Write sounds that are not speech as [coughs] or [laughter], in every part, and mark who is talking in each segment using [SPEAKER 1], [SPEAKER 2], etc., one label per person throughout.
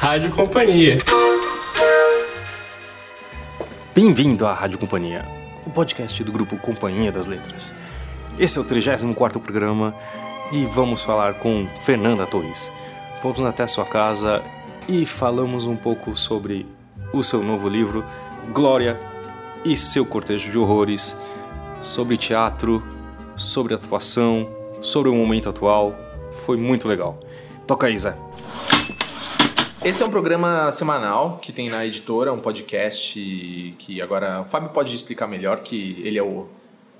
[SPEAKER 1] Rádio Companhia.
[SPEAKER 2] Bem-vindo à Rádio Companhia, o podcast do grupo Companhia das Letras. Esse é o 34º programa e vamos falar com Fernanda Torres. Fomos até sua casa e falamos um pouco sobre o seu novo livro, Glória e seu cortejo de horrores, sobre teatro, sobre atuação, sobre o momento atual. Foi muito legal. Toca aí, Zé.
[SPEAKER 3] Esse é um programa semanal que tem na editora, um podcast que agora o Fábio pode explicar melhor, que ele é o.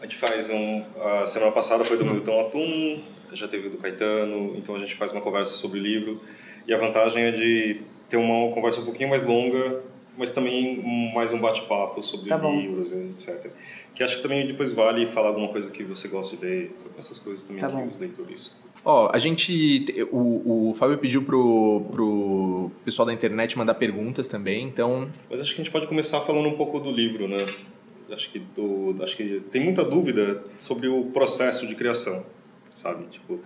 [SPEAKER 4] A gente faz um. A semana passada foi do Milton Atum, já teve do Caetano, então a gente faz uma conversa sobre o livro. E a vantagem é de ter uma conversa um pouquinho mais longa, mas também mais um bate-papo sobre
[SPEAKER 5] Tá
[SPEAKER 4] livros, etc. Que acho que também depois vale falar alguma coisa que você gosta de ler, essas coisas também
[SPEAKER 5] Tá
[SPEAKER 4] que
[SPEAKER 5] bom.
[SPEAKER 4] os leitores.
[SPEAKER 3] Ó, a gente. O, o Fábio pediu pro, pro pessoal da internet mandar perguntas também, então.
[SPEAKER 4] Mas acho que a gente pode começar falando um pouco do livro, né? Acho que, do, acho que tem muita dúvida sobre o processo de criação, sabe? Tipo,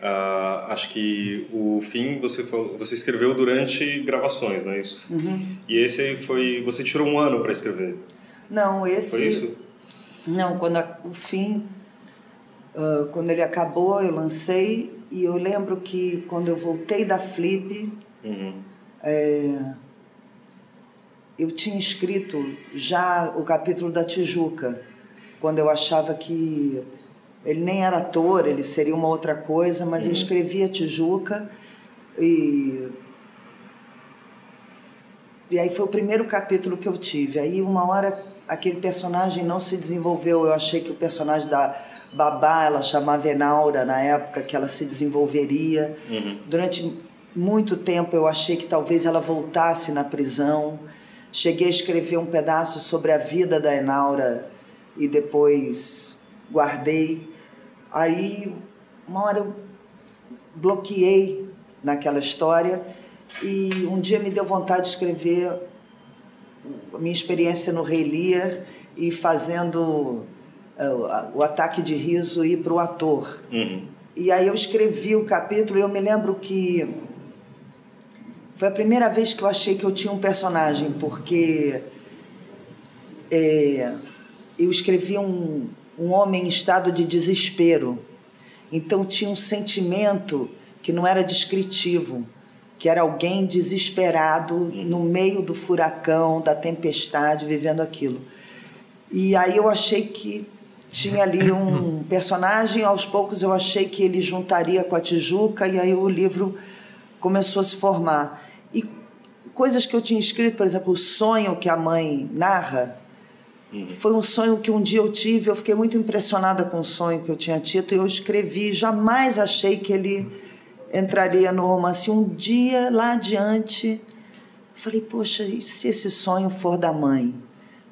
[SPEAKER 4] ah, acho que o fim você, você escreveu durante gravações, não é isso? E esse aí foi... Você tirou um ano para escrever,
[SPEAKER 5] Não, esse.
[SPEAKER 4] foi isso?
[SPEAKER 5] Não, quando a- o fim, ah, quando ele acabou, eu lancei e eu lembro que quando eu voltei da Flip,
[SPEAKER 4] Uhum.
[SPEAKER 5] é, eu tinha escrito já o capítulo da Tijuca, quando eu achava que ele nem era ator, ele seria uma outra coisa, mas eu escrevi a Tijuca e e aí foi o primeiro capítulo que eu tive. Aí uma hora aquele personagem não se desenvolveu. Eu achei que o personagem da Babá, ela chamava Enaura na época, que ela se desenvolveria. Durante muito tempo eu achei que talvez ela voltasse na prisão. Cheguei a escrever um pedaço sobre a vida da Enaura e depois guardei. Aí uma hora eu bloqueei naquela história e um dia me deu vontade de escrever minha experiência no Rei Lear e fazendo o- o ataque de riso ir para o ator.
[SPEAKER 4] Uhum.
[SPEAKER 5] E aí eu escrevi o capítulo e eu me lembro que foi a primeira vez que eu achei que eu tinha um personagem, porque é, eu escrevi um, um homem em estado de desespero. Então tinha um sentimento que não era descritivo, que era alguém desesperado no meio do furacão, da tempestade, vivendo aquilo. E aí eu achei que tinha ali [coughs] um personagem, aos poucos eu achei que ele juntaria com a Tijuca, e aí o livro começou a se formar. E coisas que eu tinha escrito, por exemplo, o sonho que a mãe narra, foi um sonho que um dia eu tive, eu fiquei muito impressionada com o sonho que eu tinha tido, e eu escrevi, jamais achei que ele entraria no romance. Um dia, lá adiante, falei, poxa, e se esse sonho for da mãe?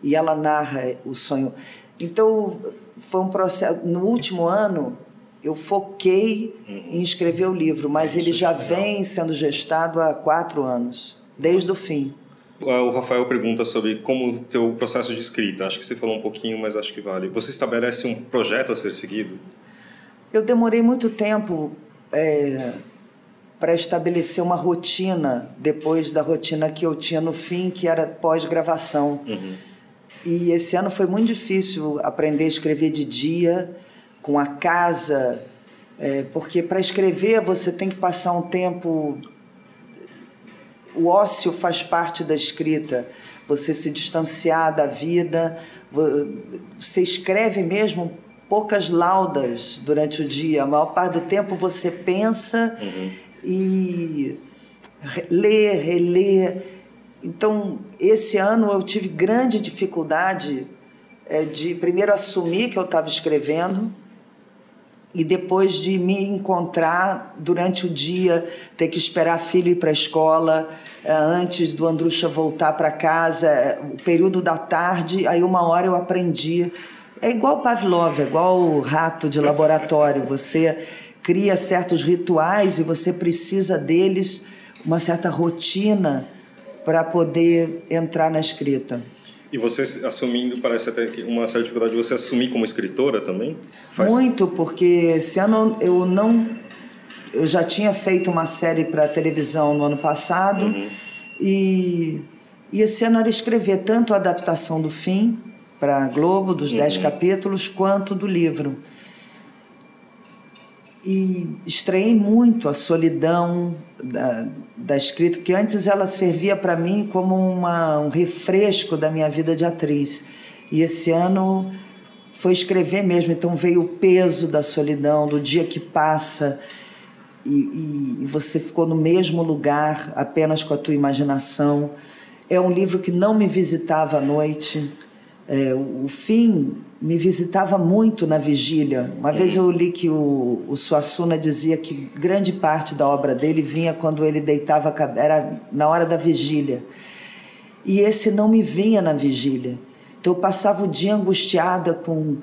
[SPEAKER 5] E ela narra o sonho. Então, foi um processo. No último ano, eu foquei em escrever o livro, mas ele já vem sendo gestado há quatro anos, desde o fim.
[SPEAKER 4] Ah, O Rafael pergunta sobre como o teu processo de escrita. Acho que você falou um pouquinho, mas acho que vale. Você estabelece um projeto a ser seguido?
[SPEAKER 5] Eu demorei muito tempo para estabelecer uma rotina depois da rotina que eu tinha no fim, que era pós-gravação. E esse ano foi muito difícil aprender a escrever de dia, com a casa, é, porque para escrever você tem que passar um tempo. O ócio faz parte da escrita, você se distanciar da vida, vo- você escreve mesmo poucas laudas durante o dia, a maior parte do tempo você pensa e re- lê, relê. Então, esse ano eu tive grande dificuldade eh, de primeiro assumir que eu estava escrevendo e depois de me encontrar durante o dia, ter que esperar filho ir para a escola, eh, antes do Andrucha voltar para casa, eh, o período da tarde, aí uma hora eu aprendi. É igual Pavlov, é igual o rato de laboratório. Você cria certos rituais e você precisa deles, uma certa rotina para poder entrar na escrita.
[SPEAKER 4] E você assumindo, parece até que uma certa dificuldade de você assumir como escritora também?
[SPEAKER 5] Muito, porque esse ano eu não eu já tinha feito uma série para televisão no ano passado uhum. e, e esse ano era escrever tanto a adaptação do fim para Globo, dos uhum. dez capítulos, quanto do livro. E estranhei muito a solidão da, da escrita, porque antes ela servia para mim como uma, um refresco da minha vida de atriz. E esse ano foi escrever mesmo, então veio o peso da solidão, do dia que passa e, e, você ficou no mesmo lugar apenas com a tua imaginação. É um livro que não me visitava à noite. É, o, fim me visitava muito na vigília. Uma vez eu li que o, o Suassuna dizia que grande parte da obra dele vinha quando ele deitava, era na hora da vigília. E esse não me vinha na vigília. Então eu passava o dia angustiada com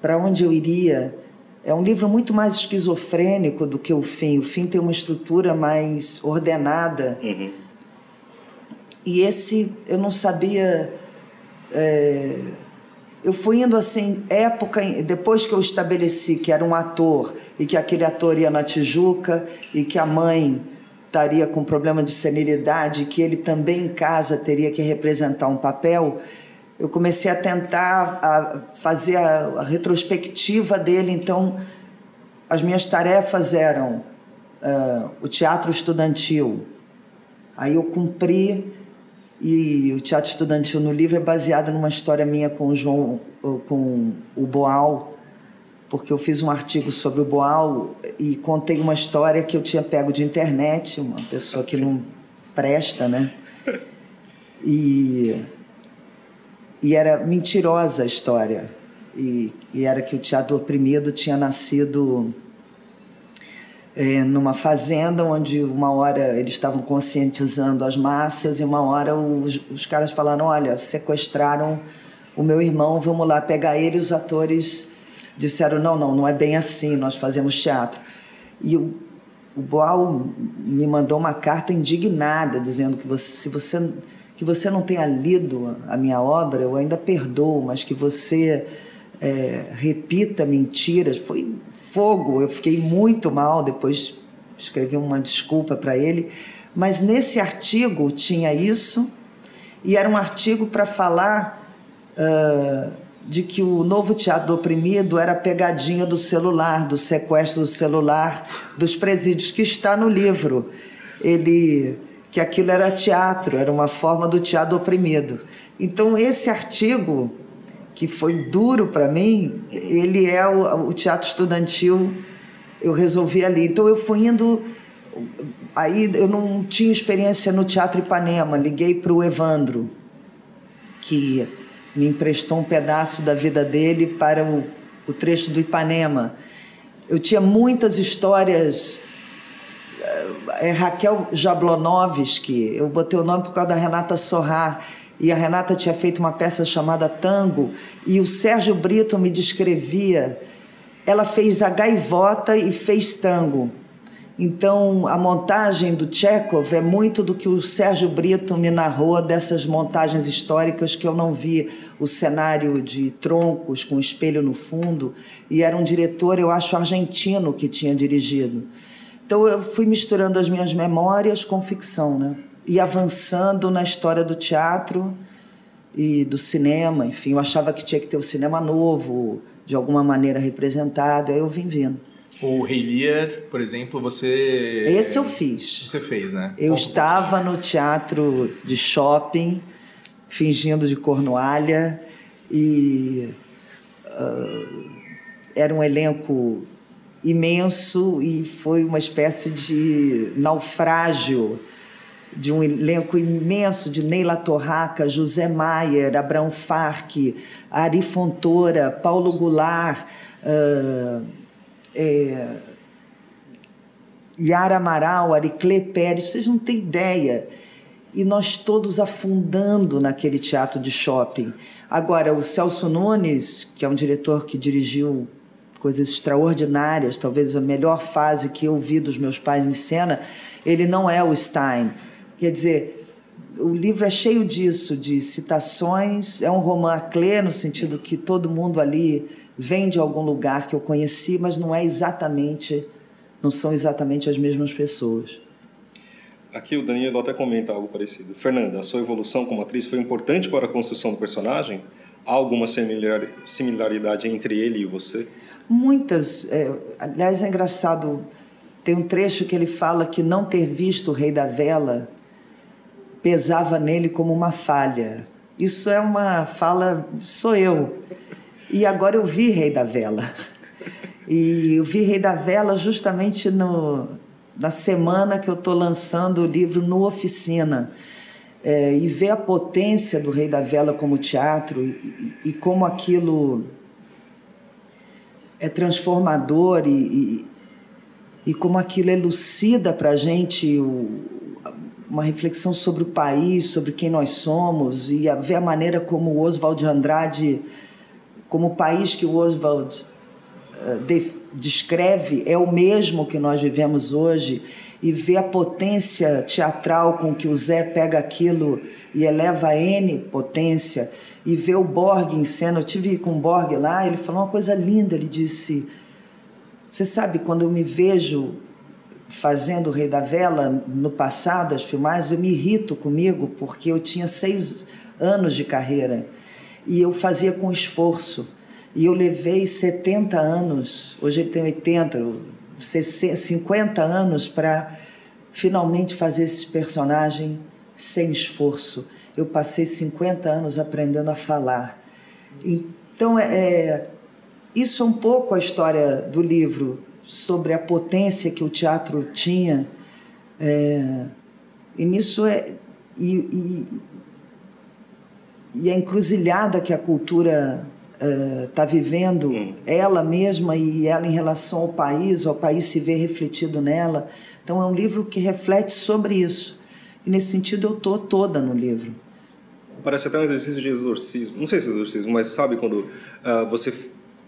[SPEAKER 5] para onde eu iria. É um livro muito mais esquizofrênico do que o fim. O fim tem uma estrutura mais ordenada. Uhum. E esse eu não sabia. É, eu fui indo assim, época, depois que eu estabeleci que era um ator e que aquele ator ia na Tijuca e que a mãe estaria com problema de senilidade, que ele também em casa teria que representar um papel, eu comecei a tentar a fazer a, a retrospectiva dele. Então, as minhas tarefas eram uh, o teatro estudantil. Aí eu cumpri e o teatro estudantil no livro é baseado numa história minha com o João, com o Boal, porque eu fiz um artigo sobre o Boal e contei uma história que eu tinha pego de internet, uma pessoa que não presta, né? E, e era mentirosa a história. E, e era que o teatro oprimido tinha nascido é, numa fazenda onde uma hora eles estavam conscientizando as massas e uma hora os, os caras falaram olha sequestraram o meu irmão vamos lá pegar ele. Os atores disseram não não não é bem assim nós fazemos teatro. E o, o Boal me mandou uma carta indignada dizendo que você, se você que você não tenha lido a minha obra eu ainda perdoo mas que você é, repita mentiras. Foi fogo. Eu fiquei muito mal, depois escrevi uma desculpa para ele. Mas nesse artigo tinha isso, e era um artigo para falar uh, de que o novo teatro do oprimido era a pegadinha do celular, do sequestro do celular dos presídios, que está no livro. Ele que aquilo era teatro, era uma forma do teatro do oprimido. Então esse artigo que foi duro para mim, ele é o, o, teatro estudantil. Eu resolvi ali. Então eu fui indo. Aí eu não tinha experiência no Teatro Ipanema. Liguei para o Evandro, que me emprestou um pedaço da vida dele para o, o trecho do Ipanema. Eu tinha muitas histórias. É, Raquel Jablonovski, eu botei o nome por causa da Renata Sorrar e a Renata tinha feito uma peça chamada Tango, e o Sérgio Brito me descrevia. Ela fez a gaivota e fez tango. Então, a montagem do Chekhov é muito do que o Sérgio Brito me narrou dessas montagens históricas que eu não vi o cenário de troncos com espelho no fundo, e era um diretor, eu acho, argentino que tinha dirigido. Então, eu fui misturando as minhas memórias com ficção, né? E avançando na história do teatro e do cinema. Enfim, eu achava que tinha que ter o um cinema novo, de alguma maneira representado, aí eu vim vindo.
[SPEAKER 3] O Rei Lear, por exemplo, você.
[SPEAKER 5] Esse eu fiz.
[SPEAKER 3] Você fez, né?
[SPEAKER 5] Eu estava no teatro de shopping, fingindo de cornoalha, e. Uh, era um elenco imenso e foi uma espécie de naufrágio de um elenco imenso de Neila Torraca, José Maier, Abraão Farque, Ari Fontoura, Paulo Goulart, uh, é, Yara Amaral, Ariclé Pérez, vocês não têm ideia. E nós todos afundando naquele teatro de shopping. Agora, o Celso Nunes, que é um diretor que dirigiu coisas extraordinárias, talvez a melhor fase que eu vi dos meus pais em cena, ele não é o Stein Quer dizer, o livro é cheio disso, de citações. É um roman clé, no sentido que todo mundo ali vem de algum lugar que eu conheci, mas não é exatamente não são exatamente as mesmas pessoas.
[SPEAKER 4] Aqui o Danilo até comenta algo parecido. Fernanda, a sua evolução como atriz foi importante para a construção do personagem? Há alguma similaridade entre ele e você?
[SPEAKER 5] Muitas. É, aliás, é engraçado. Tem um trecho que ele fala que não ter visto o Rei da Vela pesava nele como uma falha. Isso é uma fala, sou eu. E agora eu vi Rei da Vela. E eu vi Rei da Vela justamente no, na semana que eu estou lançando o livro no Oficina. É, e ver a potência do Rei da Vela como teatro e, e, como aquilo é transformador e, e, e como aquilo elucida para a gente o, uma reflexão sobre o país, sobre quem nós somos e a ver a maneira como o Oswald de Andrade, como o país que o Oswald uh, de, descreve é o mesmo que nós vivemos hoje e ver a potência teatral com que o Zé pega aquilo e eleva a N potência e ver o Borg em cena. Eu tive com o Borg lá, ele falou uma coisa linda, ele disse: "Você sabe quando eu me vejo fazendo o Rei da Vela no passado, as filmagens, eu me irrito comigo porque eu tinha seis anos de carreira e eu fazia com esforço. E eu levei 70 anos, hoje ele tem 80, 50 anos para finalmente fazer esse personagem sem esforço. Eu passei 50 anos aprendendo a falar. Então, é, é isso é um pouco a história do livro sobre a potência que o teatro tinha. É, e nisso é. E, e, e, a encruzilhada que a cultura está é, vivendo, hum. ela mesma e ela em relação ao país, ao país se vê refletido nela. Então é um livro que reflete sobre isso. E nesse sentido eu estou toda no livro.
[SPEAKER 4] Parece até um exercício de exorcismo. Não sei se é exorcismo, mas sabe quando uh, você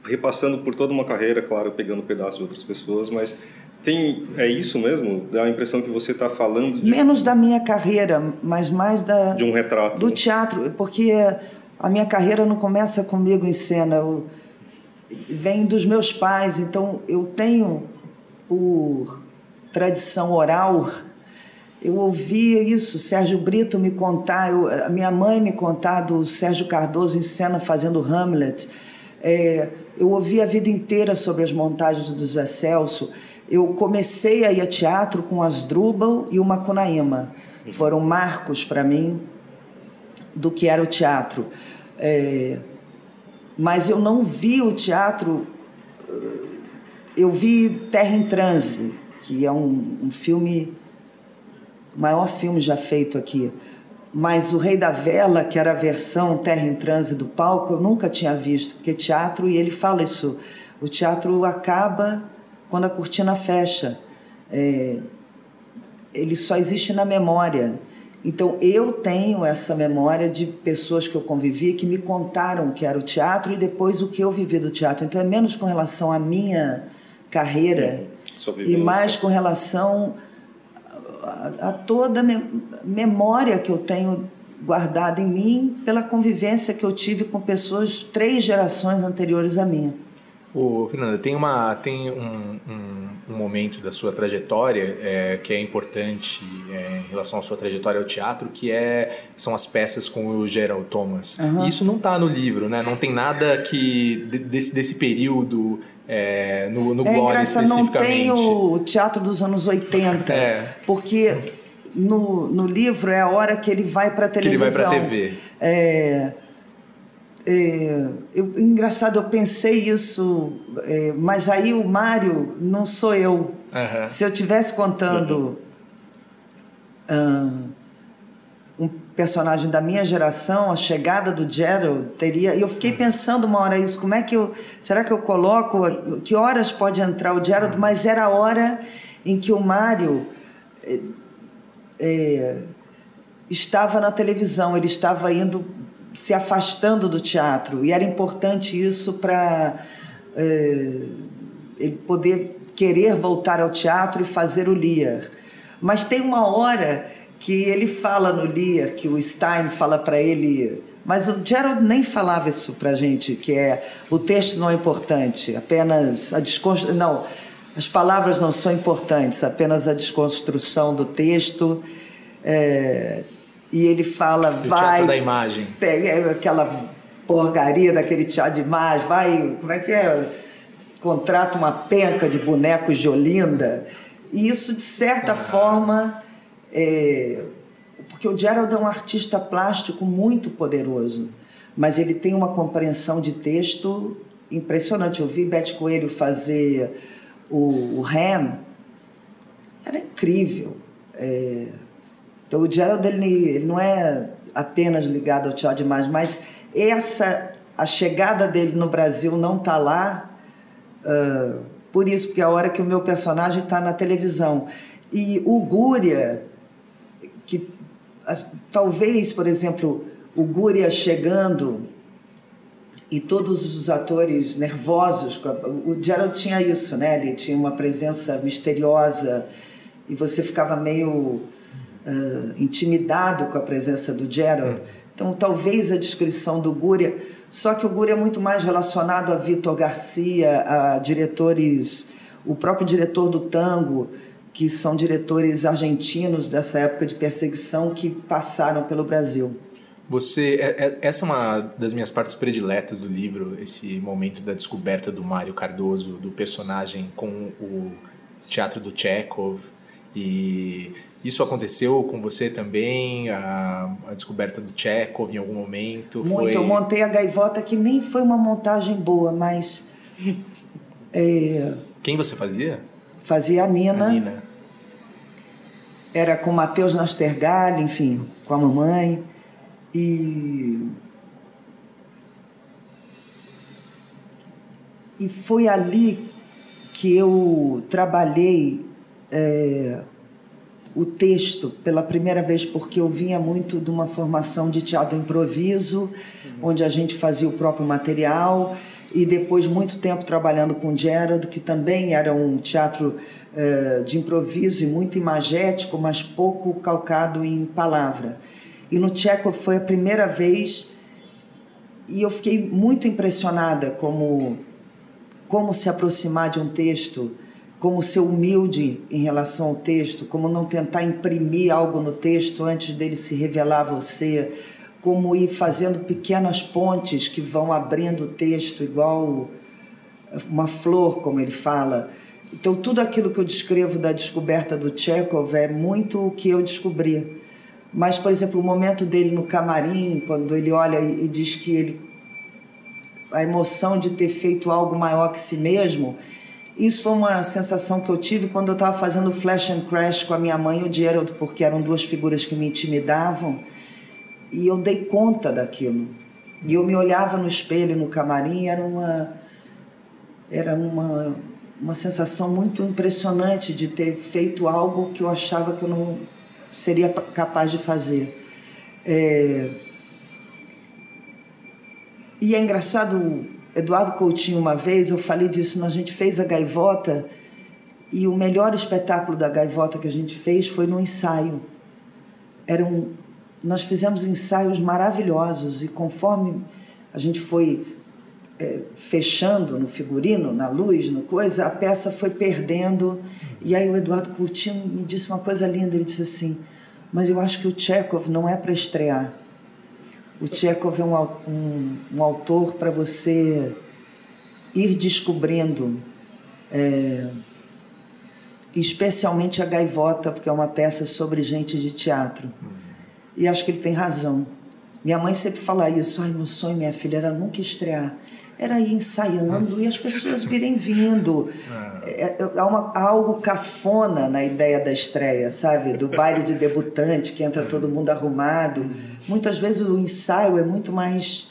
[SPEAKER 4] repassando por toda uma carreira, claro, pegando pedaços de outras pessoas, mas tem é isso mesmo? Dá a impressão que você está falando de...
[SPEAKER 5] menos da minha carreira, mas mais da
[SPEAKER 4] de um retrato
[SPEAKER 5] do teatro, porque a minha carreira não começa comigo em cena, eu, vem dos meus pais, então eu tenho por tradição oral eu ouvia isso, Sérgio Brito me contar, eu, a minha mãe me contar do Sérgio Cardoso em cena fazendo Hamlet. É, eu ouvi a vida inteira sobre as montagens do Zé Celso. Eu comecei a ir a teatro com Asdrubal e o Macunaíma. Foram marcos para mim do que era o teatro. É, mas eu não vi o teatro. Eh, eu vi Terra em Transe, que é um, um filme, o maior filme já feito aqui mas o Rei da Vela, que era a versão Terra em Transe do palco, eu nunca tinha visto, porque teatro, e ele fala isso, o teatro acaba quando a cortina fecha. É, ele só existe na memória. Então eu tenho essa memória de pessoas que eu convivi que me contaram o que era o teatro e depois o que eu vivi do teatro. Então é menos com relação à minha carreira e mais com relação a, a toda memória que eu tenho guardada em mim pela convivência que eu tive com pessoas três gerações anteriores à minha.
[SPEAKER 3] Ô, Fernanda, tem, uma, tem um, um, um momento da sua trajetória é, que é importante é, em relação à sua trajetória ao teatro, que é, são as peças com o Gerald Thomas. Uhum. E isso não está no livro, né? Não tem nada que desse, desse período é, no, no é Glória especificamente.
[SPEAKER 5] Não tem o teatro dos anos 80, é. porque no, no livro é a hora que ele vai para a televisão.
[SPEAKER 3] Que ele vai para a TV.
[SPEAKER 5] É, é, eu, engraçado, eu pensei isso, é, mas aí o Mário não sou eu. Uhum. Se eu tivesse contando uhum. uh, personagem da minha geração, a chegada do Gerald teria. E eu fiquei pensando uma hora isso, como é que eu. Será que eu coloco. Que horas pode entrar o Gerald? Mas era a hora em que o Mário é, é, estava na televisão, ele estava indo se afastando do teatro. E era importante isso para é, ele poder querer voltar ao teatro e fazer o Lear. Mas tem uma hora que ele fala no Lear, que o Stein fala para ele, mas o Gerald nem falava isso para gente, que é o texto não é importante, apenas a desconstrução. Não, As palavras não são importantes, apenas a desconstrução do texto. É, e ele fala,
[SPEAKER 3] Do
[SPEAKER 5] vai.
[SPEAKER 3] da imagem.
[SPEAKER 5] Pega aquela porcaria daquele teatro de imagem, vai. Como é que é? Contrata uma penca de bonecos de Olinda. E isso, de certa forma. É, porque o Gerald é um artista plástico muito poderoso, mas ele tem uma compreensão de texto impressionante. Eu vi Beth Coelho fazer o, o Ham, era incrível. É, então o Gerald ele, ele não é apenas ligado ao teatro de imagem, mas essa a chegada dele no Brasil não está lá ah, por isso, porque é a hora que o meu personagem está na televisão. E o Gúria, que talvez, por exemplo, o Gúria chegando e todos os atores nervosos. O Gerald tinha isso, né? Ele tinha uma presença misteriosa e você ficava meio ah, intimidado com a presença do Gerald. Então, talvez a descrição do Gúria. Só que o Gúria é muito mais relacionado a Vitor Garcia, a diretores. O próprio diretor do tango, que são diretores argentinos dessa época de perseguição que passaram pelo Brasil.
[SPEAKER 3] Você, é- é- essa é uma das minhas partes prediletas do livro, esse momento da descoberta do Mário Cardoso, do personagem com o teatro do Chekhov. E isso aconteceu com você também, a, a descoberta do Chekhov em algum momento?
[SPEAKER 5] Muito.
[SPEAKER 3] Foi...
[SPEAKER 5] Eu montei a gaivota, que nem foi uma montagem boa, mas [laughs] é,
[SPEAKER 3] Quem você fazia?
[SPEAKER 5] fazia a Nina,
[SPEAKER 3] A Nina.
[SPEAKER 5] Era com Matheus Nastergalli, enfim, com a mamãe. E. E foi ali que eu trabalhei é, o texto pela primeira vez, porque eu vinha muito de uma formação de teatro improviso, onde a gente fazia o próprio material, e depois muito tempo trabalhando com Gerald, que também era um teatro de improviso e muito imagético, mas pouco calcado em palavra. E no Chekhov foi a primeira vez e eu fiquei muito impressionada como como se aproximar de um texto, como ser humilde em relação ao texto, como não tentar imprimir algo no texto antes dele se revelar a você, como ir fazendo pequenas pontes que vão abrindo o texto igual uma flor, como ele fala. Então, tudo aquilo que eu descrevo da descoberta do Chekhov é muito o que eu descobri. Mas, por exemplo, o momento dele no camarim, quando ele olha e, diz que ele a emoção de ter feito algo maior que si mesmo, isso foi uma sensação que eu tive quando eu estava fazendo Flash and Crash com a minha mãe e o Gerald, porque eram duas figuras que me intimidavam, e eu dei conta daquilo. E eu me olhava no espelho no camarim, era uma era uma uma sensação muito impressionante de ter feito algo que eu achava que eu não seria capaz de fazer. É... E é engraçado, Eduardo Coutinho, uma vez, eu falei disso, a gente fez a gaivota e o melhor espetáculo da gaivota que a gente fez foi no ensaio. Era um, nós fizemos ensaios maravilhosos e conforme a gente foi é, fechando no figurino, na luz, no coisa, a peça foi perdendo. E aí o Eduardo Coutinho me disse uma coisa linda, ele disse assim, mas eu acho que o Chekhov não é para estrear. O Chekhov é um, um, um autor para você ir descobrindo, é, especialmente a Gaivota, porque é uma peça sobre gente de teatro. E acho que ele tem razão. Minha mãe sempre fala isso, ai, meu sonho, minha filha, era nunca estrear. Era ir ensaiando e as pessoas virem vindo. É, é, há, uma, há algo cafona na ideia da estreia, sabe? Do baile de debutante, que entra todo mundo arrumado. Muitas vezes o ensaio é muito mais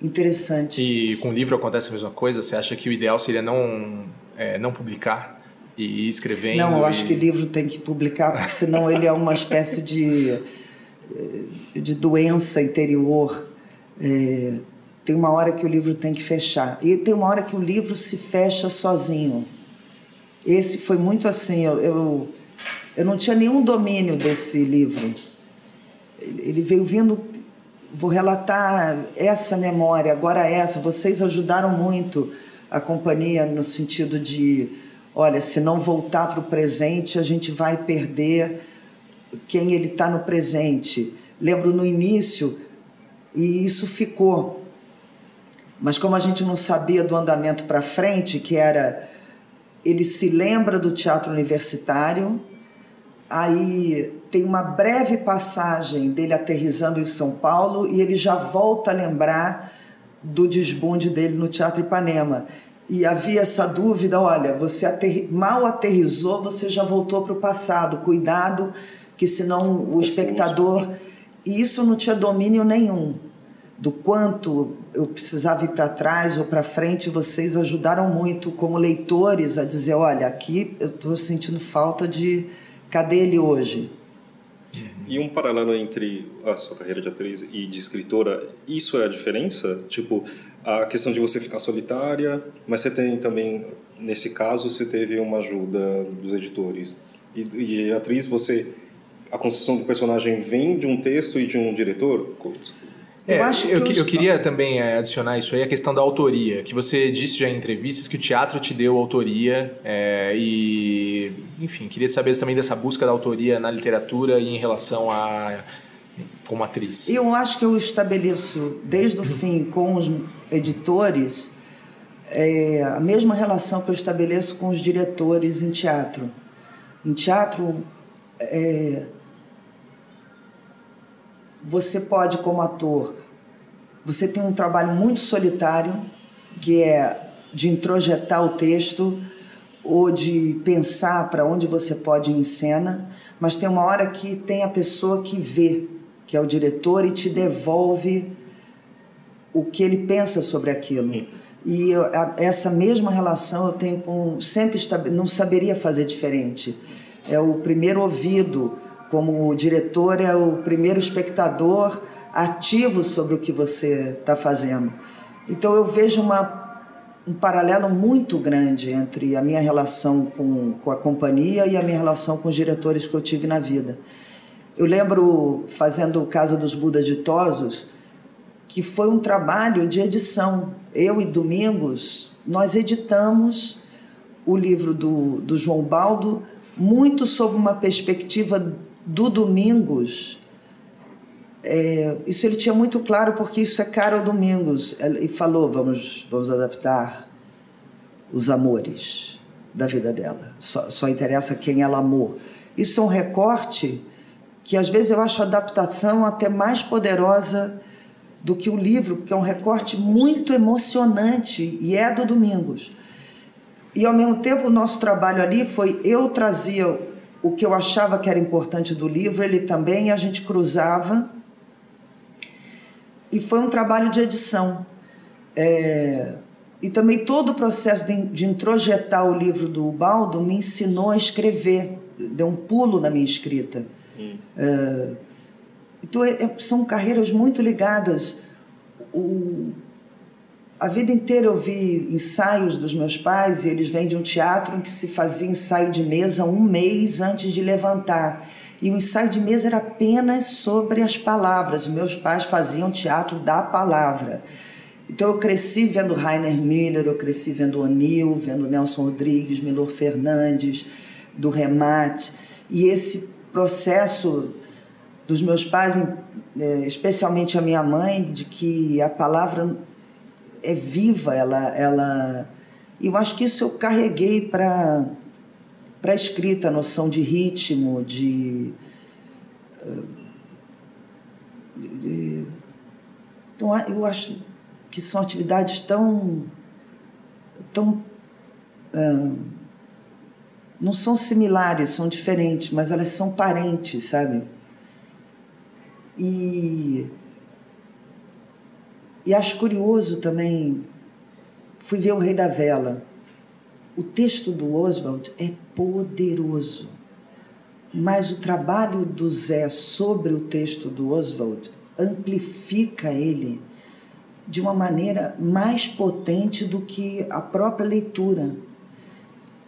[SPEAKER 5] interessante.
[SPEAKER 3] E com o livro acontece a mesma coisa? Você acha que o ideal seria não, é, não publicar e escrevendo?
[SPEAKER 5] Não, eu
[SPEAKER 3] e...
[SPEAKER 5] acho que livro tem que publicar, porque senão ele é uma espécie de, de doença interior. É, tem uma hora que o livro tem que fechar. E tem uma hora que o livro se fecha sozinho. Esse foi muito assim. Eu, eu, eu não tinha nenhum domínio desse livro. Ele veio vindo. Vou relatar essa memória, agora essa. Vocês ajudaram muito a companhia no sentido de olha, se não voltar para o presente, a gente vai perder quem ele está no presente. Lembro no início, e isso ficou. Mas como a gente não sabia do andamento para frente, que era ele se lembra do teatro universitário, aí tem uma breve passagem dele aterrizando em São Paulo e ele já volta a lembrar do desbunde dele no Teatro Ipanema. E havia essa dúvida: olha, você aterri mal aterrizou, você já voltou para o passado, cuidado, que senão o espectador. E isso não tinha domínio nenhum do quanto eu precisava ir para trás ou para frente, vocês ajudaram muito como leitores a dizer, olha, aqui eu estou sentindo falta de cadê ele hoje?
[SPEAKER 4] E um paralelo entre a sua carreira de atriz e de escritora, isso é a diferença? Tipo, a questão de você ficar solitária, mas você tem também, nesse caso, você teve uma ajuda dos editores. E, de atriz, você a construção do personagem vem de um texto e de um diretor?
[SPEAKER 3] É, eu acho que eu, eu, eu queria também é, adicionar isso aí, a questão da autoria, que você disse já em entrevistas que o teatro te deu autoria é, e, enfim, queria saber também dessa busca da autoria na literatura e em relação a como atriz.
[SPEAKER 5] Eu acho que eu estabeleço desde o fim com os editores é, a mesma relação que eu estabeleço com os diretores em teatro. Em teatro, é, você pode, como ator, você tem um trabalho muito solitário, que é de introjetar o texto ou de pensar para onde você pode ir em cena, mas tem uma hora que tem a pessoa que vê, que é o diretor, e te devolve o que ele pensa sobre aquilo. E eu, a, essa mesma relação eu tenho com. Sempre não saberia fazer diferente. É o primeiro ouvido, como diretor é o primeiro espectador ativo sobre o que você está fazendo. Então eu vejo uma, um paralelo muito grande entre a minha relação com, com a companhia e a minha relação com os diretores que eu tive na vida. Eu lembro fazendo Casa dos Budas Ditosos, que foi um trabalho de edição. Eu e Domingos, nós editamos o livro do, do João Baldo muito sob uma perspectiva do Domingos, é, isso ele tinha muito claro porque isso é Carol Domingos. E falou: vamos, vamos adaptar os amores da vida dela. Só, só interessa quem ela amou. Isso é um recorte que às vezes eu acho a adaptação até mais poderosa do que o livro, porque é um recorte muito emocionante e é do Domingos. E ao mesmo tempo o nosso trabalho ali foi eu trazia o que eu achava que era importante do livro, ele também, a gente cruzava. E foi um trabalho de edição. É, e também todo o processo de, de introjetar o livro do Baldo me ensinou a escrever, deu um pulo na minha escrita. Hum. É, então, é, é são carreiras muito ligadas. O, a vida inteira eu vi ensaios dos meus pais e eles vêm de um teatro em que se fazia ensaio de mesa um mês antes de levantar. E o ensaio de mesa era apenas sobre as palavras. Meus pais faziam teatro da palavra. Então eu cresci vendo Rainer Miller, eu cresci vendo O'Neill, vendo Nelson Rodrigues, Milor Fernandes, do Remate. E esse processo dos meus pais, eh, especialmente a minha mãe, de que a palavra é viva, ela, ela. Eu acho que isso eu carreguei para para escrita, a noção de ritmo, de, de, então eu acho que são atividades tão tão não são similares, são diferentes, mas elas são parentes, sabe? E e acho curioso também, fui ver O Rei da Vela. O texto do Oswald é poderoso, mas o trabalho do Zé sobre o texto do Oswald amplifica ele de uma maneira mais potente do que a própria leitura.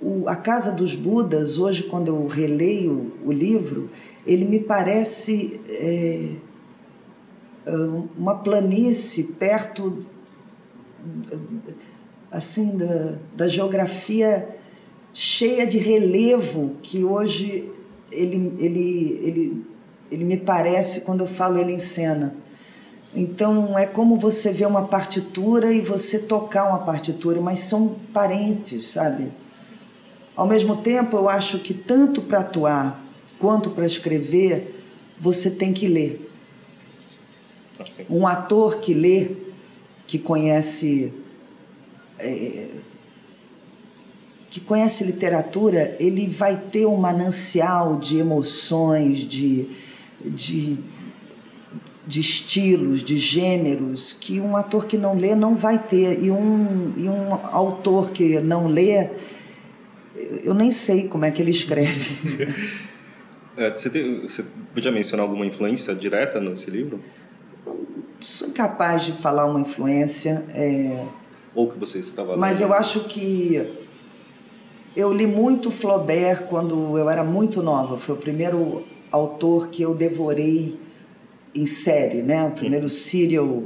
[SPEAKER 5] O, a Casa dos Budas, hoje, quando eu releio o livro, ele me parece. É, uma planície perto assim da, da geografia cheia de relevo que hoje ele, ele, ele, ele me parece quando eu falo ele em cena. Então é como você ver uma partitura e você tocar uma partitura, mas são parentes, sabe? Ao mesmo tempo, eu acho que tanto para atuar quanto para escrever, você tem que ler. Um ator que lê, que conhece. é, que conhece literatura, ele vai ter um manancial de emoções, de, de, de estilos, de gêneros, que um ator que não lê não vai ter. E um, e um autor que não lê, eu nem sei como é que ele escreve. [laughs]
[SPEAKER 4] É, você, você podia mencionar alguma influência direta nesse livro?
[SPEAKER 5] Sou incapaz de falar uma influência. é,
[SPEAKER 4] Ou que você estava
[SPEAKER 5] Mas
[SPEAKER 4] lendo?
[SPEAKER 5] eu acho que eu li muito Flaubert quando eu era muito nova. Foi o primeiro autor que eu devorei em série, né? O primeiro serial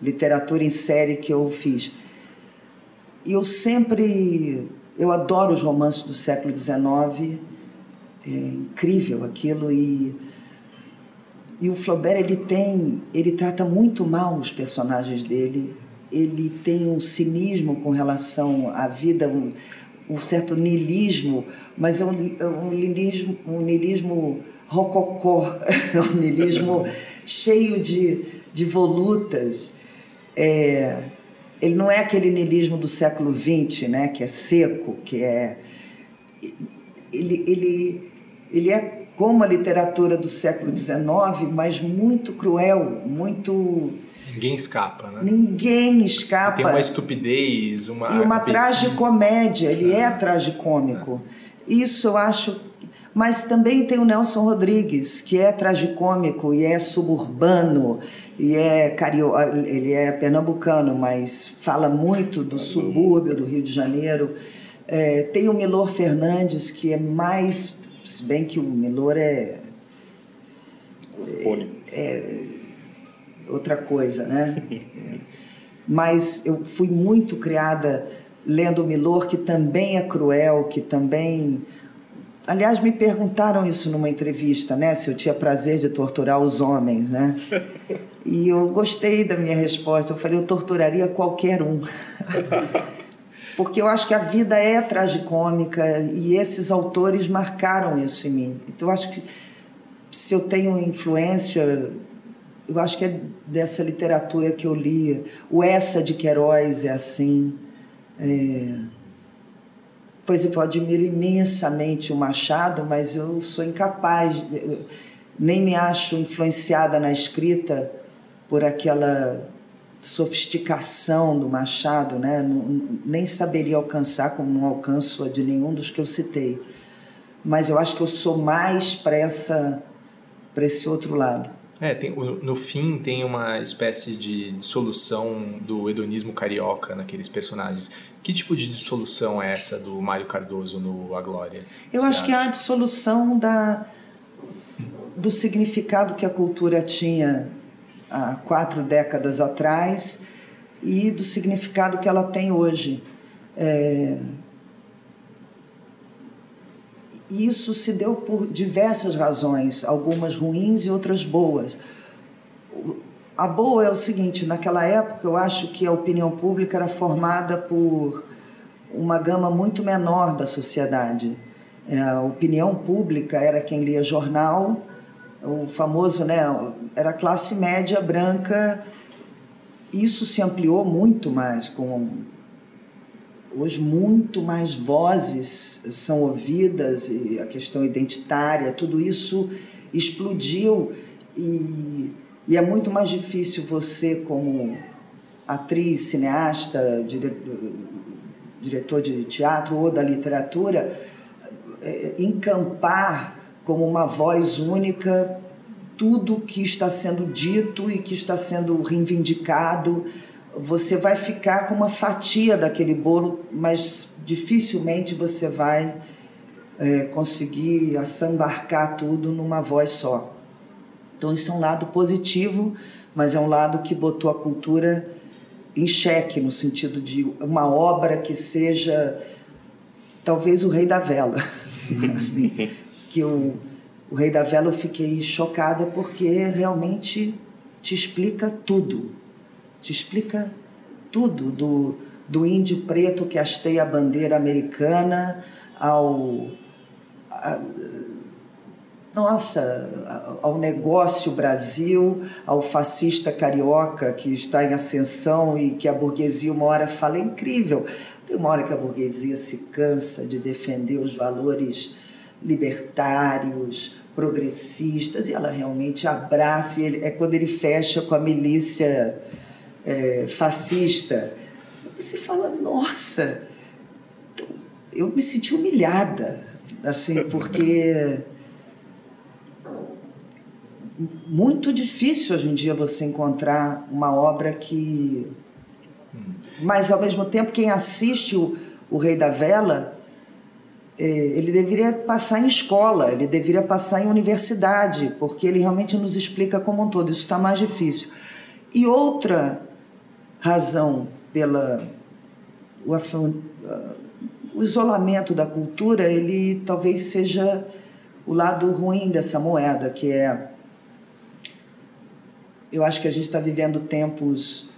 [SPEAKER 5] literatura em série que eu fiz. E eu sempre, eu adoro os romances do século XIX. É incrível aquilo e e o Flaubert ele tem, ele trata muito mal os personagens dele. Ele tem um cinismo com relação à vida, um, um certo niilismo, mas é um, é um niilismo, um niilismo rococó, [laughs] é um niilismo cheio de, de volutas. É, ele não é aquele niilismo do século XX, né, que é seco, que é ele, ele, ele é como a literatura do século XIX, mas muito cruel, muito.
[SPEAKER 3] Ninguém escapa, né?
[SPEAKER 5] Ninguém escapa.
[SPEAKER 3] Tem uma estupidez, uma.
[SPEAKER 5] E uma tragicomédia, ele é tragicômico. Isso eu acho. Mas também tem o Nelson Rodrigues, que é tragicômico e é suburbano, e é cario... ele é pernambucano, mas fala muito do subúrbio do Rio de Janeiro. É, tem o Milor Fernandes, que é mais. Se bem que o Milor é
[SPEAKER 4] Pônei.
[SPEAKER 5] outra coisa, né? [laughs] Mas eu fui muito criada lendo Milor, que também é cruel, que também. Aliás, me perguntaram isso numa entrevista, né? Se eu tinha prazer de torturar os homens, né? [laughs] E eu gostei da minha resposta. Eu falei, eu torturaria qualquer um. [laughs] Porque eu acho que a vida é tragicômica e esses autores marcaram isso em mim. Então, eu acho que se eu tenho influência, eu acho que é dessa literatura que eu li. O Essa de Queiroz é assim. É... Por exemplo, eu admiro imensamente o Machado, mas eu sou incapaz, nem me acho influenciada na escrita por aquela sofisticação do Machado, né? Nem saberia alcançar como não alcanço a de nenhum dos que eu citei. Mas eu acho que eu sou mais para essa para esse outro lado.
[SPEAKER 3] É, tem, no fim tem uma espécie de dissolução do hedonismo carioca naqueles personagens. Que tipo de dissolução é essa do Mário Cardoso no A Glória?
[SPEAKER 5] Eu acho que é a
[SPEAKER 3] acha?
[SPEAKER 5] dissolução da, do significado que a cultura tinha há quatro décadas atrás e do significado que ela tem hoje. É, Isso se deu por diversas razões, algumas ruins e outras boas. A boa é o seguinte: naquela época eu acho que a opinião pública era formada por uma gama muito menor da sociedade. É, A opinião pública era quem lia jornal, o famoso, né, era classe média branca. Isso se ampliou muito mais com hoje muito mais vozes são ouvidas e a questão identitária, tudo isso explodiu e, e é muito mais difícil você como atriz, cineasta, dire, diretor de teatro ou da literatura eh, encampar como uma voz única tudo que está sendo dito e que está sendo reivindicado você vai ficar com uma fatia daquele bolo, mas dificilmente você vai é, conseguir assambarcar tudo numa voz só. Então, isso é um lado positivo, mas é um lado que botou a cultura em xeque, no sentido de uma obra que seja talvez o Rei da Vela. [laughs] assim, que o, o Rei da Vela eu fiquei chocada porque realmente te explica tudo. Te explica tudo do, do índio preto que hasteia a bandeira americana ao. A, nossa, ao negócio Brasil, ao fascista carioca que está em ascensão e que a burguesia uma hora fala é incrível. Tem uma hora que a burguesia se cansa de defender os valores libertários, progressistas, e ela realmente abraça, ele, é quando ele fecha com a milícia é, fascista. Você fala, nossa, eu me senti humilhada, assim, porque muito difícil hoje em dia você encontrar uma obra que. Mas, ao mesmo tempo, quem assiste o, o Rei da Vela, ele deveria passar em escola, ele deveria passar em universidade, porque ele realmente nos explica como um todo. Isso está mais difícil. E outra razão pela o, o isolamento da cultura, ele talvez seja o lado ruim dessa moeda, que é eu acho que a gente está vivendo tempos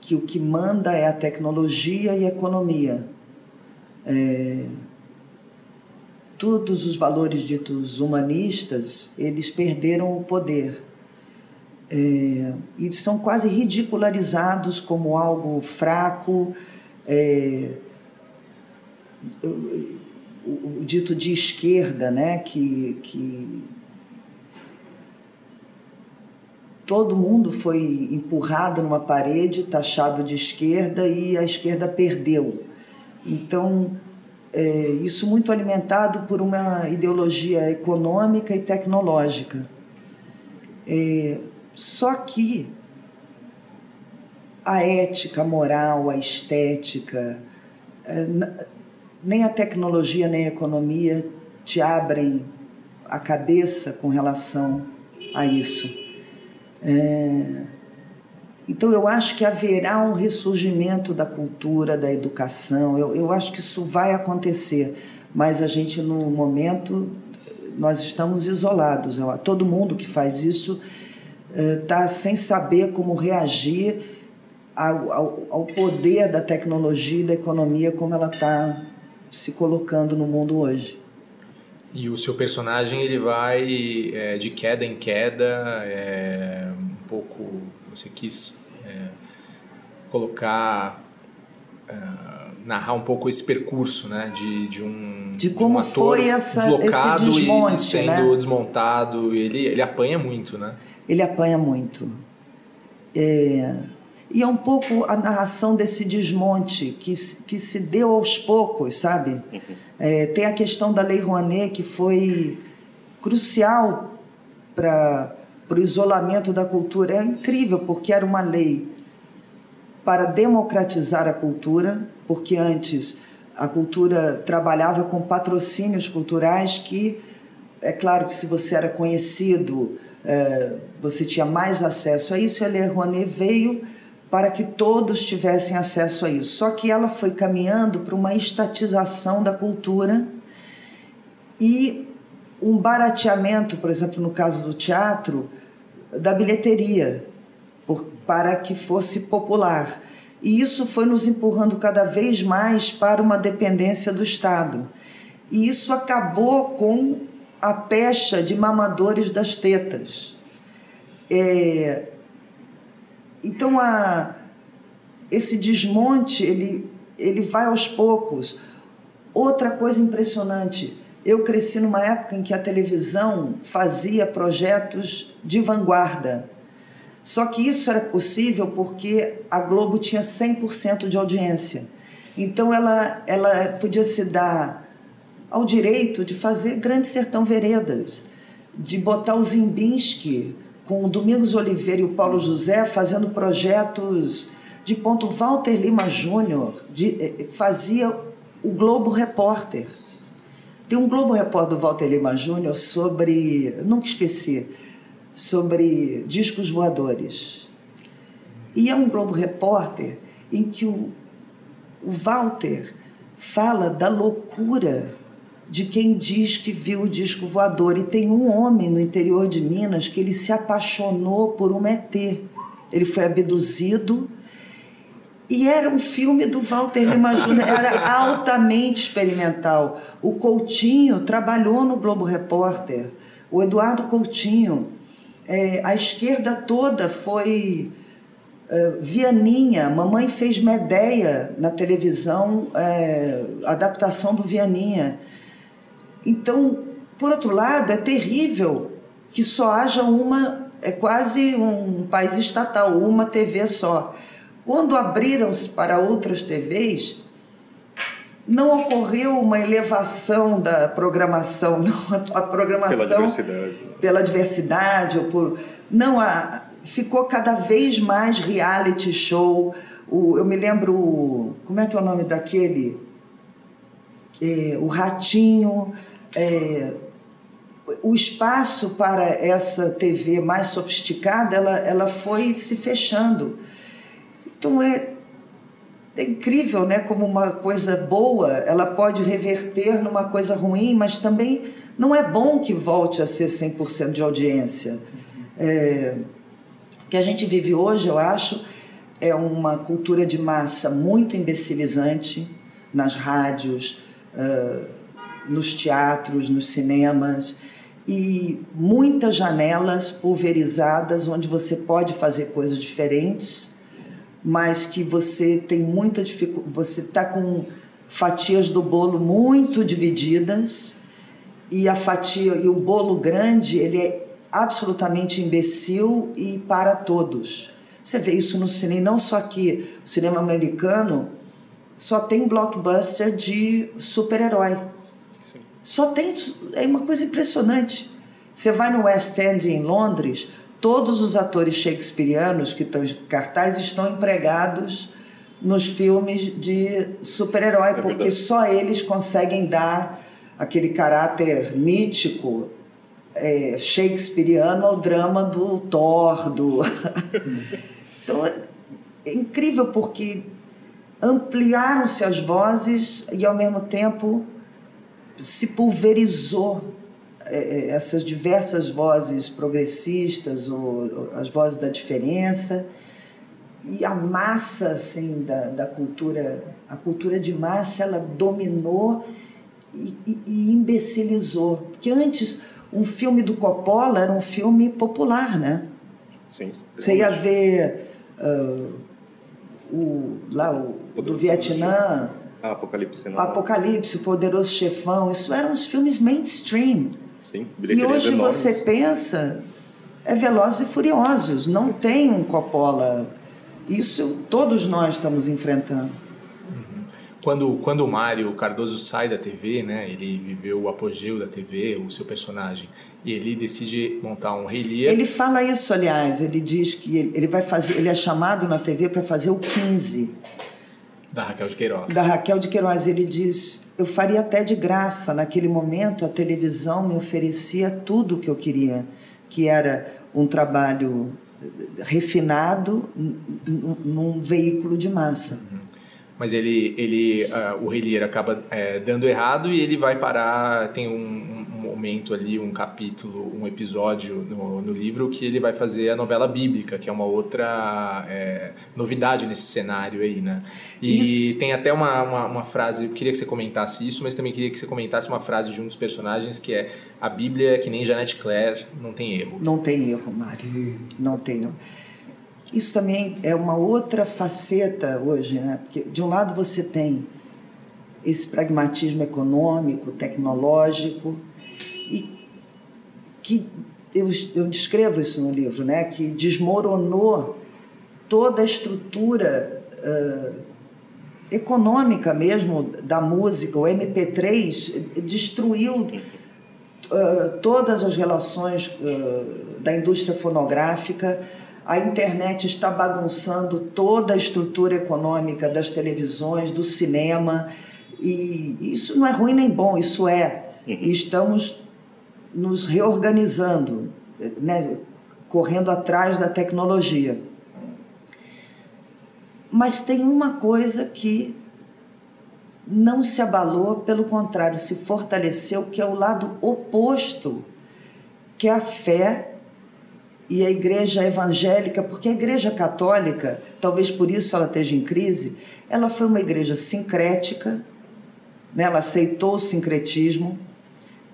[SPEAKER 5] que o que manda é a tecnologia e a economia. É, todos os valores ditos humanistas, eles perderam o poder. É, e são quase ridicularizados como algo fraco. É, o, o, dito de esquerda, né, que, que todo mundo foi empurrado numa parede, taxado de esquerda e a esquerda perdeu. Então, é, isso muito alimentado por uma ideologia econômica e tecnológica. É, só que a ética, a moral, a estética, é, nem a tecnologia nem a economia te abrem a cabeça com relação a isso. É... Então, eu acho que haverá um ressurgimento da cultura, da educação, eu, eu acho que isso vai acontecer, mas a gente, no momento, nós estamos isolados. Todo mundo que faz isso está é, sem saber como reagir ao, ao, ao, poder da tecnologia e da economia como ela está se colocando no mundo hoje.
[SPEAKER 3] E o seu personagem ele vai é, de queda em queda, é, um pouco você quis colocar é, narrar um pouco esse percurso, né, de, de um
[SPEAKER 5] de como
[SPEAKER 3] de um
[SPEAKER 5] foi essa,
[SPEAKER 3] deslocado
[SPEAKER 5] esse desmonte,
[SPEAKER 3] e sendo né? desmontado. Ele ele apanha muito, né?
[SPEAKER 5] Ele apanha muito. É, e é um pouco a narração desse desmonte que, que se deu aos poucos, sabe? Uhum. É, tem a questão da Lei Rouanet, que foi crucial para o isolamento da cultura. É incrível, porque era uma lei para democratizar a cultura, porque antes a cultura trabalhava com patrocínios culturais que, é claro que se você era conhecido, é, você tinha mais acesso a isso, e a Lei Rouanet veio para que todos tivessem acesso a isso. Só que ela foi caminhando para uma estatização da cultura e um barateamento, por exemplo, no caso do teatro, da bilheteria, por, para que fosse popular. E isso foi nos empurrando cada vez mais para uma dependência do Estado. E isso acabou com a pecha de mamadores das tetas. É, então a, esse desmonte ele, ele vai aos poucos. Outra coisa impressionante, eu cresci numa época em que a televisão fazia projetos de vanguarda. Só que isso era possível porque a Globo tinha 100% de audiência. Então ela, ela podia se dar ao direito de fazer Grande Sertão Veredas, de botar o Zimbinski com o Domingos Oliveira e o Paulo José fazendo projetos de ponto. Walter Lima Júnior eh, eh, fazia o Globo Repórter. Tem um Globo Repórter do Walter Lima Júnior sobre, nunca esqueci, sobre discos voadores. E é um Globo Repórter em que o, o Walter fala da loucura de quem diz que viu o disco voador. E tem um homem no interior de Minas que ele se apaixonou por um ET. Ele foi abduzido e era um filme do Walter Lima Jr., era altamente experimental. O Coutinho trabalhou no Globo Repórter, o Eduardo Coutinho. É, a esquerda toda foi é, Vianinha, mamãe fez Medeia na televisão, é, adaptação do Vianinha. Então, por outro lado, é terrível que só haja uma, é quase um país estatal, uma TV só. Quando abriram-se para outras TVs, não ocorreu uma elevação da programação, [laughs] não, a programação
[SPEAKER 4] pela diversidade,
[SPEAKER 5] pela diversidade ou por não a ficou cada vez mais reality show. O, eu me lembro como é que é o nome daquele? É, o ratinho é, o espaço para essa TV mais sofisticada ela, ela foi se fechando. Então é, é incrível, né? Como uma coisa boa, ela pode reverter numa coisa ruim, mas também não é bom que volte a ser 100% de audiência. É, o que a gente vive hoje, eu acho, é uma cultura de massa muito imbecilizante nas rádios, uh, nos teatros, nos cinemas e muitas janelas pulverizadas onde você pode fazer coisas diferentes mas que você tem muita dificuldade, você está com fatias do bolo muito divididas e a fatia e o bolo grande ele é absolutamente imbecil e para todos. Você vê isso no cinema, não só aqui, o cinema americano só tem blockbuster de super-herói. Só tem, é uma coisa impressionante. Você vai no West End em Londres, todos os atores shakespearianos que estão em cartaz estão empregados nos filmes de super-herói, é porque verdade. só eles conseguem dar aquele caráter mítico é, shakespeariano ao drama do Thor. Do... [laughs] então é incrível porque ampliaram-se as vozes e ao mesmo tempo se pulverizou essas diversas vozes progressistas, ou, as vozes da diferença, e a massa assim, da, da cultura, a cultura de massa, ela dominou e, e, e imbecilizou. Porque antes, um filme do Coppola era um filme popular, né?
[SPEAKER 4] Sim.
[SPEAKER 5] Você ia ver uh, o, lá, o, do Vietnã.
[SPEAKER 4] Apocalipse. Não.
[SPEAKER 5] Apocalipse, o Poderoso Chefão, isso eram os filmes mainstream.
[SPEAKER 4] Sim,
[SPEAKER 5] e hoje enormes. você pensa, é Velozes e Furiosos, não tem um Coppola. Isso todos nós estamos enfrentando.
[SPEAKER 3] Uhum. Quando, quando o Mário Cardoso sai da TV, né, ele viveu o apogeu da TV, o seu personagem, e ele decide montar um Rei Lear.
[SPEAKER 5] Ele fala isso, aliás, ele diz que ele, ele vai fazer, ele é chamado na TV para fazer o 15.
[SPEAKER 3] Da Raquel de Queiroz.
[SPEAKER 5] Da Raquel de Queiroz. Ele diz: Eu faria até de graça. Naquele momento, a televisão me oferecia tudo o que eu queria, que era um trabalho refinado num veículo de massa.
[SPEAKER 3] Uhum. Mas ele, ele uh, o Rei Lear acaba é, dando errado e ele vai parar. Tem um, momento ali, um capítulo, um episódio no, no livro que ele vai fazer a novela bíblica, que é uma outra é, novidade nesse cenário aí, né? E isso. tem até uma, uma, uma, frase, eu queria que você comentasse isso, mas também queria que você comentasse uma frase de um dos personagens que é a Bíblia é que nem Janet Clare, não tem erro.
[SPEAKER 5] Não tem erro, Mário, não tem erro. Isso também é uma outra faceta hoje, né? Porque de um lado você tem esse pragmatismo econômico, tecnológico, que eu, eu descrevo isso no livro, né? que desmoronou toda a estrutura uh, econômica mesmo da música. O MP3 destruiu uh, todas as relações uh, da indústria fonográfica. A internet está bagunçando toda a estrutura econômica das televisões, do cinema. E isso não é ruim nem bom, isso é. E estamos nos reorganizando, né, correndo atrás da tecnologia. Mas tem uma coisa que não se abalou, pelo contrário, se fortaleceu, que é o lado oposto, que é a fé e a igreja evangélica, porque a igreja católica, talvez por isso ela esteja em crise, ela foi uma igreja sincrética, né? ela aceitou o sincretismo,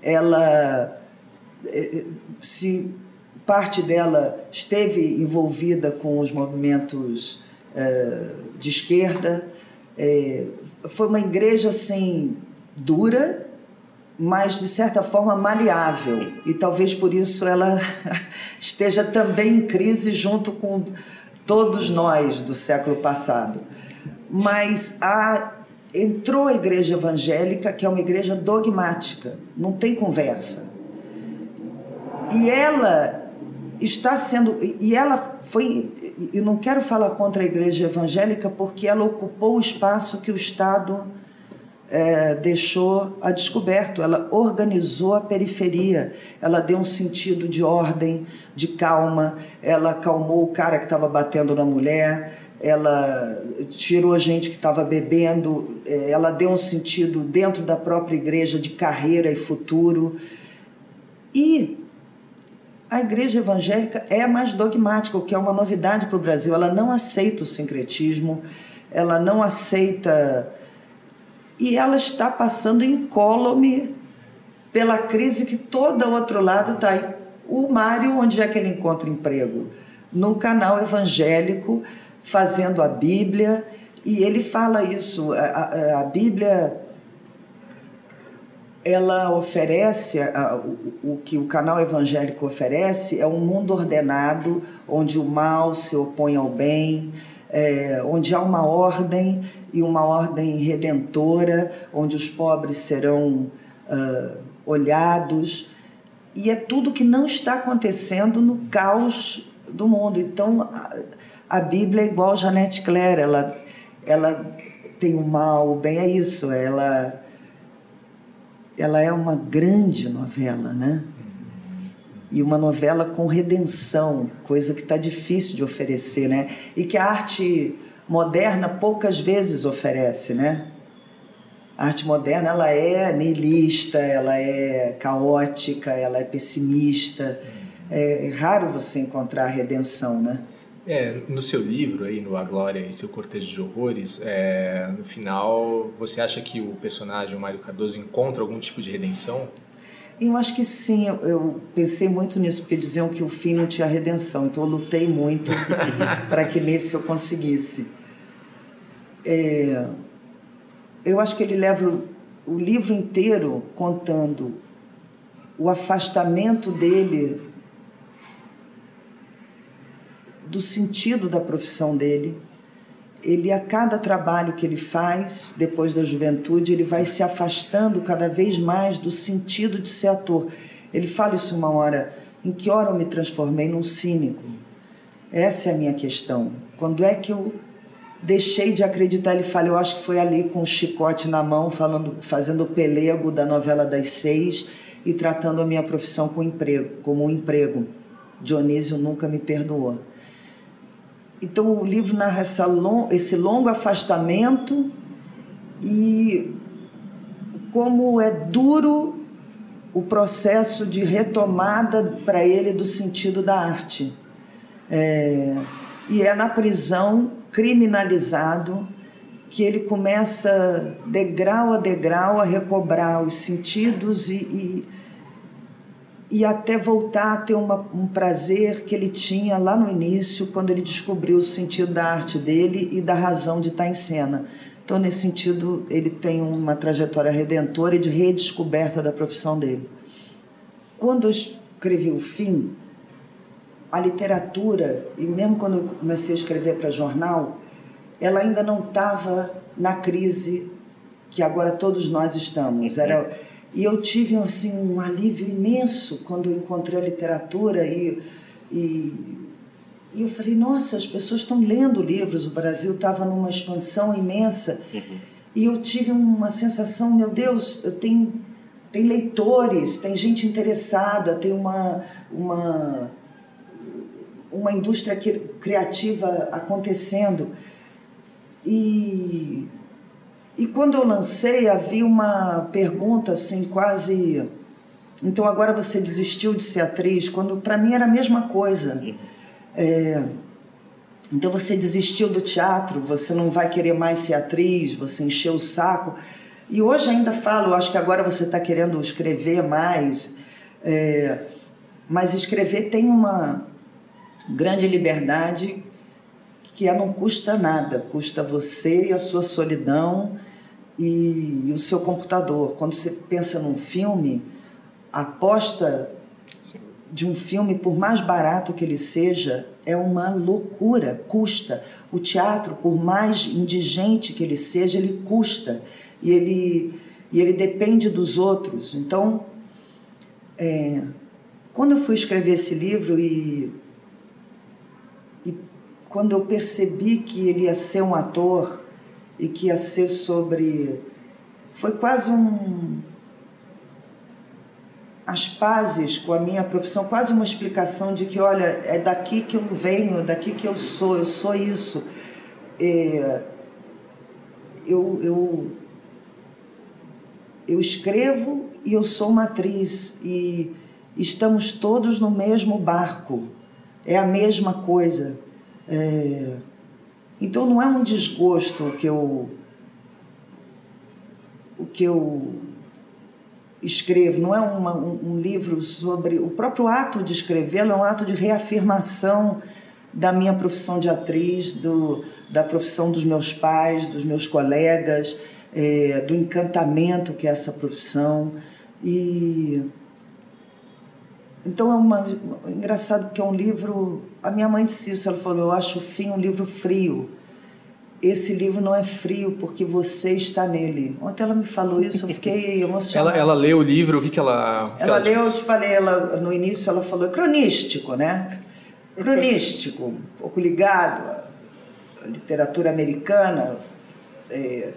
[SPEAKER 5] ela se parte dela esteve envolvida com os movimentos uh, de esquerda, foi uma igreja assim dura, mas de certa forma maleável e talvez por isso ela [laughs] esteja também em crise junto com todos nós do século passado. Mas a, entrou a igreja evangélica, que é uma igreja dogmática, não tem conversa. E ela está sendo. E ela foi. E não quero falar contra a igreja evangélica, porque ela ocupou o espaço que o Estado é, deixou a descoberto. Ela organizou a periferia, ela deu um sentido de ordem, de calma, ela acalmou o cara que estava batendo na mulher. Ela tirou a gente que estava bebendo, é, ela deu um sentido dentro da própria igreja de carreira e futuro. E a igreja evangélica é mais dogmática, o que é uma novidade para o Brasil. Ela não aceita o sincretismo, ela não aceita. E ela está passando incólume pela crise que todo o outro lado está aí. O Mário, onde é que ele encontra emprego? No canal evangélico, fazendo a Bíblia, e ele fala isso. a, a, a Bíblia ela oferece, o, que o canal evangélico oferece é um mundo ordenado, onde o mal se opõe ao bem, é, onde há uma ordem e uma ordem redentora, onde os pobres serão uh, olhados. E é tudo que não está acontecendo no caos do mundo. Então, a, Bíblia é igual a Janete Claire, ela, ela tem o mal, o bem, é isso, ela ela é uma grande novela, né? E uma novela com redenção, coisa que está difícil de oferecer, né? E que a arte moderna poucas vezes oferece, né? A arte moderna ela é niilista, ela é caótica, ela é pessimista. É, é raro você encontrar redenção, né?
[SPEAKER 3] É, no seu livro aí, no A Glória e seu Cortejo de Horrores, é, no final, você acha que o personagem, o Mário Cardoso, encontra algum tipo de redenção?
[SPEAKER 5] Eu acho que sim, eu, eu pensei muito nisso, porque diziam que o fim não tinha redenção, então eu lutei muito [laughs] para que nesse eu conseguisse. É, eu acho que ele leva o, o livro inteiro contando o afastamento dele do sentido da profissão dele. Ele, a cada trabalho que ele faz, depois da juventude, ele vai se afastando cada vez mais do sentido de ser ator. Ele fala isso uma hora: em que hora eu me transformei num cínico? Essa é a minha questão. Quando é que eu deixei de acreditar? Ele fala: eu acho que foi ali com o chicote na mão, falando, fazendo o pelego da novela das seis e tratando a minha profissão com emprego, como um emprego. Dionísio nunca me perdoou. Então o livro narra long, esse longo afastamento e como é duro o processo de retomada para ele do sentido da arte. É, e é na prisão, criminalizado, que ele começa, degrau a degrau, a recobrar os sentidos e, e e até voltar a ter uma, um prazer que ele tinha lá no início, quando ele descobriu o sentido da arte dele e da razão de estar em cena. Então, nesse sentido, ele tem uma trajetória redentora e de redescoberta da profissão dele. Quando eu escrevi o fim, a literatura, e mesmo quando eu comecei a escrever para jornal, ela ainda não estava na crise que agora todos nós estamos. Era e eu tive assim, um alívio imenso quando encontrei a literatura e, e, e eu falei, nossa, as pessoas estão lendo livros, o Brasil estava numa expansão imensa. Uhum. E eu tive uma sensação, meu Deus, eu tenho, tem leitores, tem gente interessada, tem uma, uma, uma indústria criativa acontecendo. E E quando eu lancei, havia uma pergunta assim, quase. Então agora você desistiu de ser atriz? Quando para mim era a mesma coisa. É... Então você desistiu do teatro, você não vai querer mais ser atriz, você encheu o saco. E hoje ainda falo, acho que agora você está querendo escrever mais, é... mas escrever tem uma grande liberdade que é, não custa nada, custa você e a sua solidão e, e o seu computador. Quando você pensa num filme, a aposta de um filme, por mais barato que ele seja, é uma loucura, custa. O teatro, por mais indigente que ele seja, ele custa e ele, e ele depende dos outros. Então, é, quando eu fui escrever esse livro e quando eu percebi que ele ia ser um ator e que ia ser sobre. Foi quase um. As pazes com a minha profissão, quase uma explicação de que, olha, é daqui que eu venho, é daqui que eu sou, eu sou isso. É, eu, eu, eu escrevo e eu sou uma atriz e estamos todos no mesmo barco, é a mesma coisa. É, então não é um desgosto que eu o que eu escrevo, não é uma, um, um, livro sobre o próprio ato de escrever, é um ato de reafirmação da minha profissão de atriz, do, da profissão dos meus pais, dos meus colegas, é, do encantamento que é essa profissão. E então é uma, engraçado porque é um livro. A minha mãe disse isso, ela falou: Eu acho o fim um livro frio. Esse livro não é frio porque você está nele. Ontem ela me falou isso, eu fiquei [laughs] emocionada.
[SPEAKER 3] ela, ela leu o livro, o que, que ela.
[SPEAKER 5] ela, ela leu, eu te falei, ela, no início ela falou: cronístico, né? Cronístico, um pouco ligado à literatura americana. É,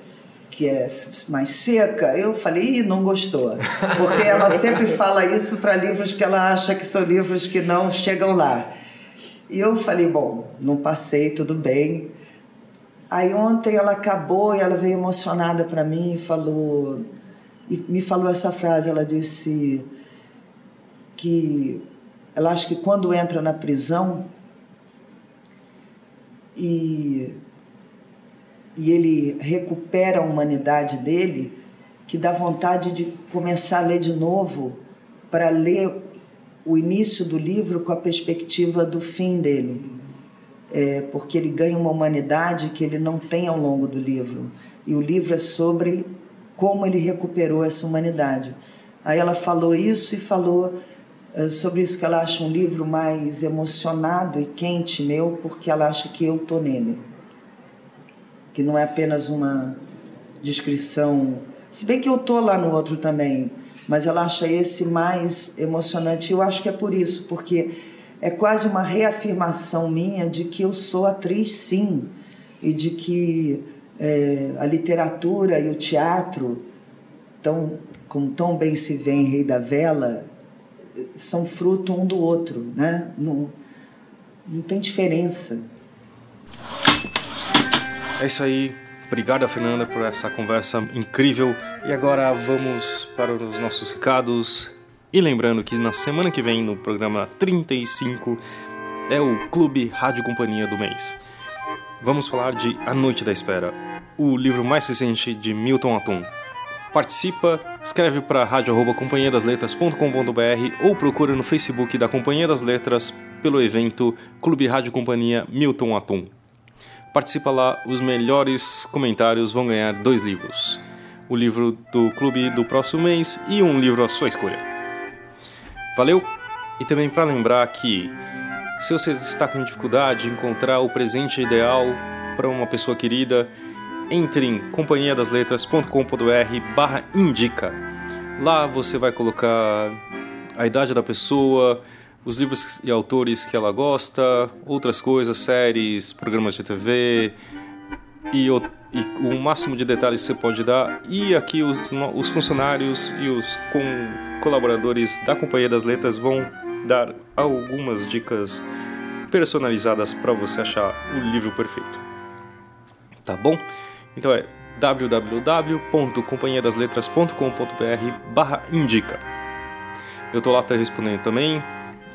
[SPEAKER 5] que é mais seca, eu falei, Ih, não gostou. Porque ela sempre fala isso para livros que ela acha que são livros que não chegam lá. E eu falei, bom, não passei, tudo bem. Aí ontem ela acabou e ela veio emocionada para mim e falou e me falou essa frase, ela disse que ela acha que quando entra na prisão e e ele recupera a humanidade dele, que dá vontade de começar a ler de novo, para ler o início do livro com a perspectiva do fim dele. É, porque ele ganha uma humanidade que ele não tem ao longo do livro. E o livro é sobre como ele recuperou essa humanidade. Aí ela falou isso e falou é, sobre isso que ela acha um livro mais emocionado e quente meu, porque ela acha que eu tô nele que não é apenas uma descrição. Se bem que eu tô lá no outro também, mas ela acha esse mais emocionante. Eu acho que é por isso, porque é quase uma reafirmação minha de que eu sou atriz, sim, e de que é, a literatura e o teatro, tão, como tão bem se vê em Rei da Vela, são fruto um do outro, né? Não, não tem diferença.
[SPEAKER 4] É isso aí. Obrigado, Fernanda, por essa conversa incrível. E agora vamos para os nossos recados. E lembrando que na semana que vem, no programa 35, é o Clube Rádio Companhia do mês. Vamos falar de A Noite da Espera, o livro mais recente de Milton Atum. Participa, escreve para rádio.companhiadasletras.com.br ou procura no Facebook da Companhia das Letras pelo evento Clube Rádio Companhia Milton Atum. Participa lá, os melhores comentários vão ganhar dois livros. O livro do clube do próximo mês e um livro à sua escolha. Valeu? E também para lembrar que se você está com dificuldade de encontrar o presente ideal para uma pessoa querida, entre em companhiadasletras.com.br barra indica. Lá você vai colocar a idade da pessoa, os livros e autores que ela gosta, outras coisas, séries, programas de TV e o, e o máximo de detalhes que você pode dar. E aqui os, os funcionários e os com, colaboradores da Companhia das Letras vão dar algumas dicas personalizadas para você achar o livro perfeito. Tá bom? Então é www.companhiadasletras.com.br barra indica. Eu tô lá até respondendo também,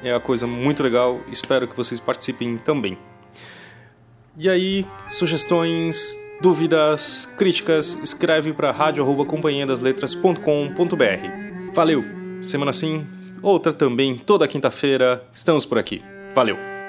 [SPEAKER 4] é uma coisa muito legal, espero que vocês participem também. E aí, sugestões, dúvidas, críticas, escreve para rádio@companhiadasletras.com.br. Valeu! Semana sim, outra também, toda quinta-feira, estamos por aqui. Valeu!